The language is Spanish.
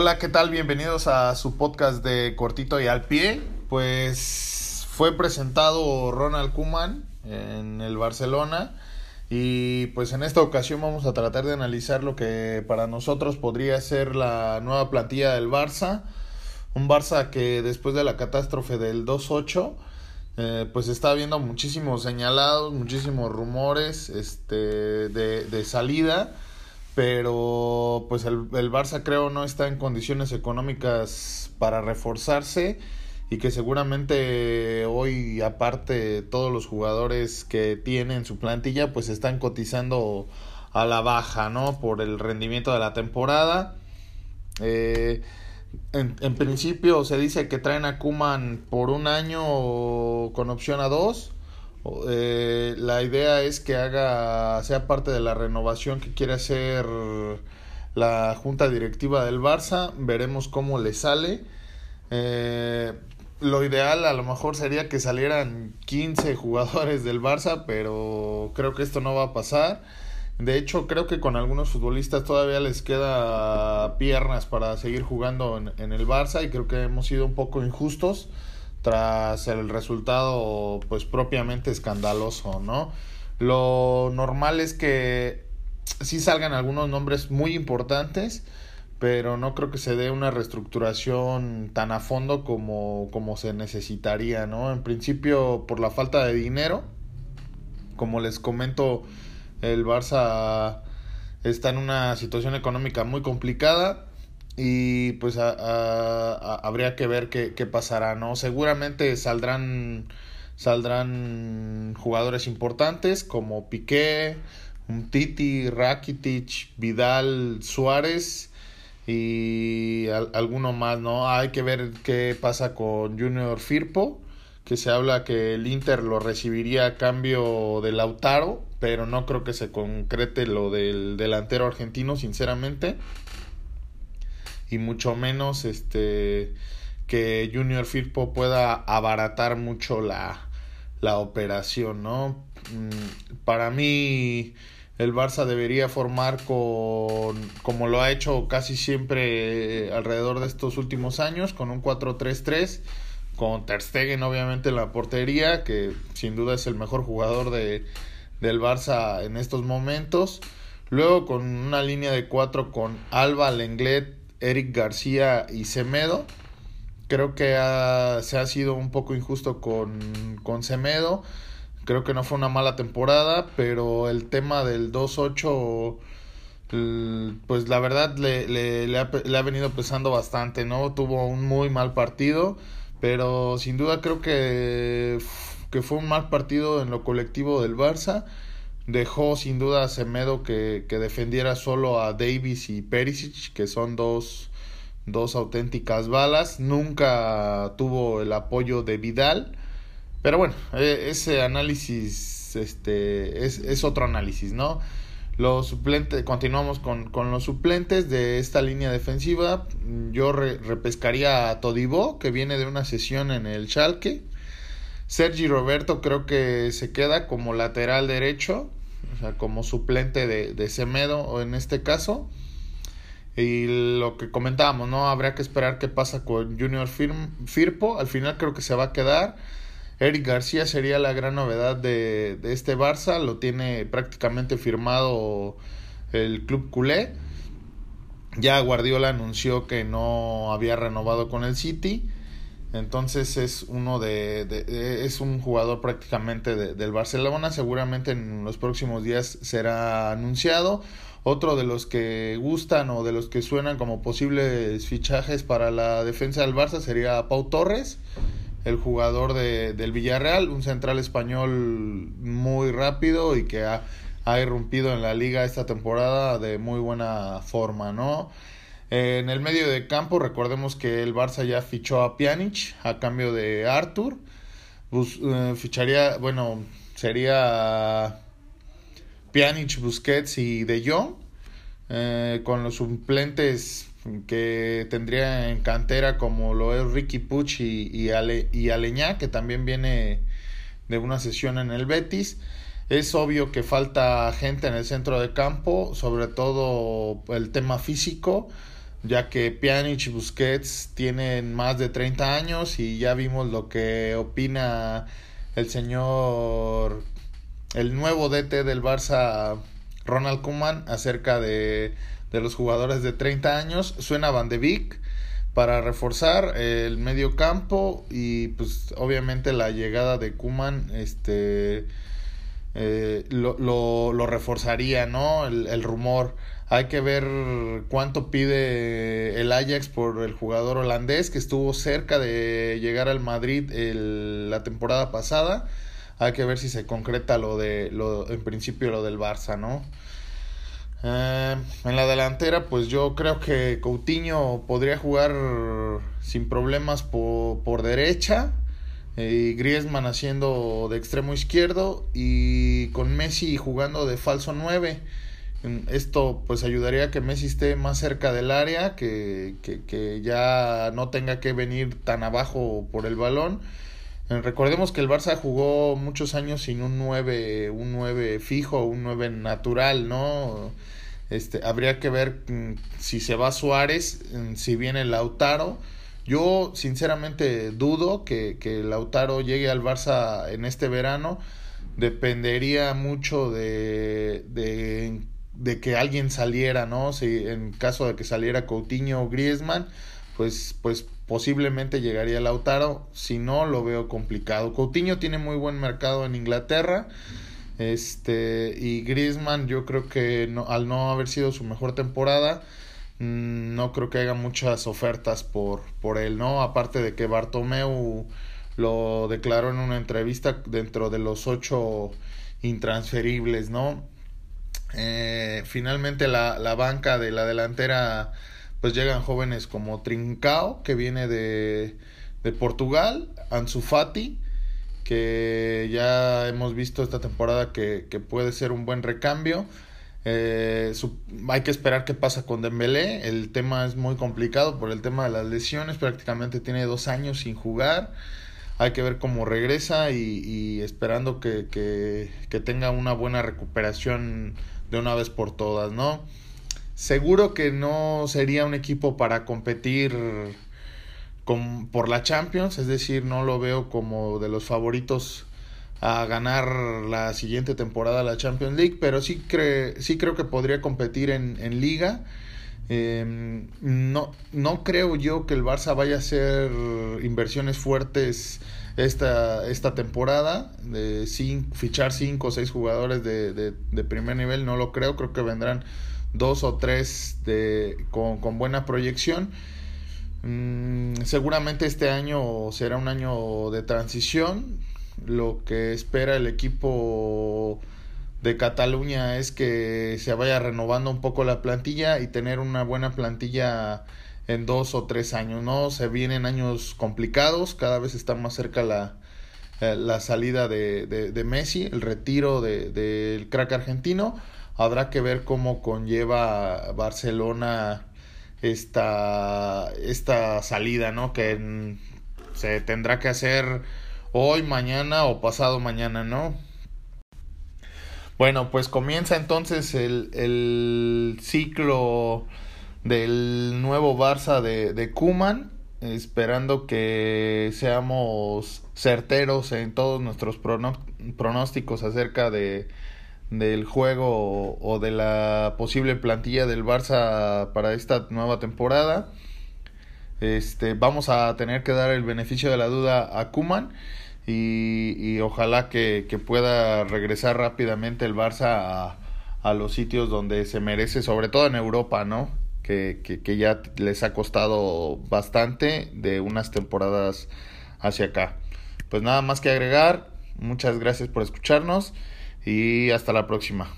Hola, ¿qué tal? Bienvenidos a su podcast de Cortito y al pie. Pues fue presentado Ronald Kuman en el Barcelona y pues en esta ocasión vamos a tratar de analizar lo que para nosotros podría ser la nueva plantilla del Barça. Un Barça que después de la catástrofe del 2-8 eh, pues está habiendo muchísimos señalados, muchísimos rumores este, de, de salida pero pues el, el, Barça creo no está en condiciones económicas para reforzarse y que seguramente hoy aparte todos los jugadores que tienen su plantilla pues están cotizando a la baja, ¿no? Por el rendimiento de la temporada. Eh, en, en, principio se dice que traen a Kuman por un año con opción a dos eh, la idea es que haga, sea parte de la renovación que quiere hacer la junta directiva del Barça. Veremos cómo le sale. Eh, lo ideal a lo mejor sería que salieran 15 jugadores del Barça, pero creo que esto no va a pasar. De hecho, creo que con algunos futbolistas todavía les queda piernas para seguir jugando en, en el Barça y creo que hemos sido un poco injustos tras el resultado pues propiamente escandaloso, ¿no? Lo normal es que sí salgan algunos nombres muy importantes, pero no creo que se dé una reestructuración tan a fondo como, como se necesitaría, ¿no? En principio por la falta de dinero, como les comento, el Barça está en una situación económica muy complicada y pues habría que ver qué, qué, pasará, ¿no? Seguramente saldrán, saldrán jugadores importantes como Piqué, Titi, Rakitic, Vidal, Suárez y alguno más, ¿no? Hay que ver qué pasa con Junior Firpo, que se habla que el Inter lo recibiría a cambio de Lautaro, pero no creo que se concrete lo del delantero argentino, sinceramente y mucho menos este que Junior Firpo pueda abaratar mucho la, la operación, ¿no? Mm, para mí el Barça debería formar con como lo ha hecho casi siempre alrededor de estos últimos años con un 4-3-3 con Ter Stegen obviamente en la portería que sin duda es el mejor jugador de del Barça en estos momentos luego con una línea de 4 con Alba Lenglet Eric García y Semedo. Creo que se ha sido un poco injusto con, con Semedo. Creo que no fue una mala temporada, pero el tema del 2-8, pues la verdad le, le, ha, le ha venido pesando bastante, ¿no? Tuvo un muy mal partido, pero sin duda creo que, que fue un mal partido en lo colectivo del Barça dejó sin duda a Semedo que, que, defendiera solo a Davis y Perisic, que son dos, dos auténticas balas. Nunca tuvo el apoyo de Vidal. Pero bueno, e, ese análisis este, es, es otro análisis, ¿no? Los suplentes, continuamos con, con, los suplentes de esta línea defensiva. Yo re, repescaría a Todibo, que viene de una sesión en el Schalke. Sergi Roberto creo que se queda como lateral derecho sea, como suplente de, de Semedo en este caso. Y lo que comentábamos, ¿no? Habría que esperar qué pasa con Junior Firpo. Al final creo que se va a quedar. Eric García sería la gran novedad de, de este Barça. Lo tiene prácticamente firmado el club culé. Ya Guardiola anunció que no había renovado con el City. Entonces es uno de, de es un jugador prácticamente de, del Barcelona. Seguramente en los próximos días será anunciado. Otro de los que gustan o de los que suenan como posibles fichajes para la defensa del Barça sería Pau Torres, el jugador de, del Villarreal, un central español muy rápido y que ha, ha irrumpido en la liga esta temporada de muy buena forma, ¿no? En el medio de campo, recordemos que el Barça ya fichó a Pjanic a cambio de Arthur. Eh, ficharía, bueno, sería Pjanic, Busquets y De Jong. Eh, con los suplentes que tendría en cantera como lo es Ricky Puch y, y, Ale, y Aleñá, que también viene de una sesión en el Betis. Es obvio que falta gente en el centro de campo, sobre todo el tema físico ya que Pjanic y Busquets tienen más de 30 años y ya vimos lo que opina el señor, el nuevo DT del Barça, Ronald Koeman, acerca de, de los jugadores de 30 años. Suena Van de Beek para reforzar el medio campo y pues obviamente la llegada de Kuman este eh, lo, lo, reforzaría no el, el, rumor hay que ver cuánto pide el Ajax por el jugador holandés que estuvo cerca de llegar al Madrid el, la temporada pasada hay que ver si se concreta lo de lo en principio lo del Barça no eh, en la delantera, pues yo creo que Coutinho podría jugar sin problemas por, por derecha. Eh, y Griezmann haciendo de extremo izquierdo y con Messi jugando de falso 9. Esto pues ayudaría a que Messi esté más cerca del área, que, que, que ya no tenga que venir tan abajo por el balón. Eh, recordemos que el Barça jugó muchos años sin un 9, un 9 fijo, un 9 natural, ¿no? Este, habría que ver mm, si se va Suárez, mm, si viene Lautaro. Yo sinceramente dudo que, que Lautaro llegue al Barça en este verano. Dependería mucho de, de, de que alguien saliera, ¿no? Si en caso de que saliera Coutinho o Griezmann, pues, pues posiblemente llegaría Lautaro. Si no, lo veo complicado. Coutinho tiene muy buen mercado en Inglaterra. Este, y Griezmann, yo creo que no, al no haber sido su mejor temporada, mm, no creo que haya muchas ofertas por, por él, ¿no? Aparte de que Bartomeu lo declaró en una entrevista dentro de los ocho intransferibles, ¿no? Eh, finalmente la, la banca de la delantera, pues llegan jóvenes como Trincao, que viene de, de Portugal, Ansu Fati, que ya hemos visto esta temporada que, que puede ser un buen recambio. Eh, hay que esperar qué pasa con Dembélé. El tema es muy complicado por el tema de las lesiones. Prácticamente tiene dos años sin jugar. Hay que ver cómo regresa y, y esperando que, que, que, tenga una buena recuperación de una vez por todas, ¿no? Seguro que no sería un equipo para competir por la Champions, es decir, no lo veo como de los favoritos a ganar la siguiente temporada la Champions League, pero sí, sí creo que podría competir en, en liga. Em, no, no creo yo que el Barça vaya a hacer inversiones fuertes esta, esta temporada, de fichar cinco o seis jugadores de, de, de, primer nivel, no lo creo, creo que vendrán dos o tres de, con, con buena proyección Mm, seguramente este año será un año de transición. Lo que espera el equipo de Cataluña es que se vaya renovando un poco la plantilla y tener una buena plantilla en dos o tres años, ¿no? Se vienen años complicados, cada vez está más cerca la, eh, la salida de, de, de, Messi, el retiro del de, crack argentino. Habrá que ver cómo conlleva Barcelona esta, esta salida, ¿no? Que se tendrá que hacer hoy, mañana o pasado mañana, ¿no? Bueno, pues comienza entonces el, el ciclo del nuevo Barça de, de Kuman, esperando que seamos certeros en todos nuestros pronósticos acerca de, del juego o de la posible plantilla del Barça para esta nueva temporada. Este, vamos a tener que dar el beneficio de la duda a Kuman y, y ojalá que, que, pueda regresar rápidamente el Barça a, a, los sitios donde se merece, sobre todo en Europa, ¿no? Que, que, que ya les ha costado bastante de unas temporadas hacia acá. Pues nada más que agregar, muchas gracias por escucharnos y hasta la próxima.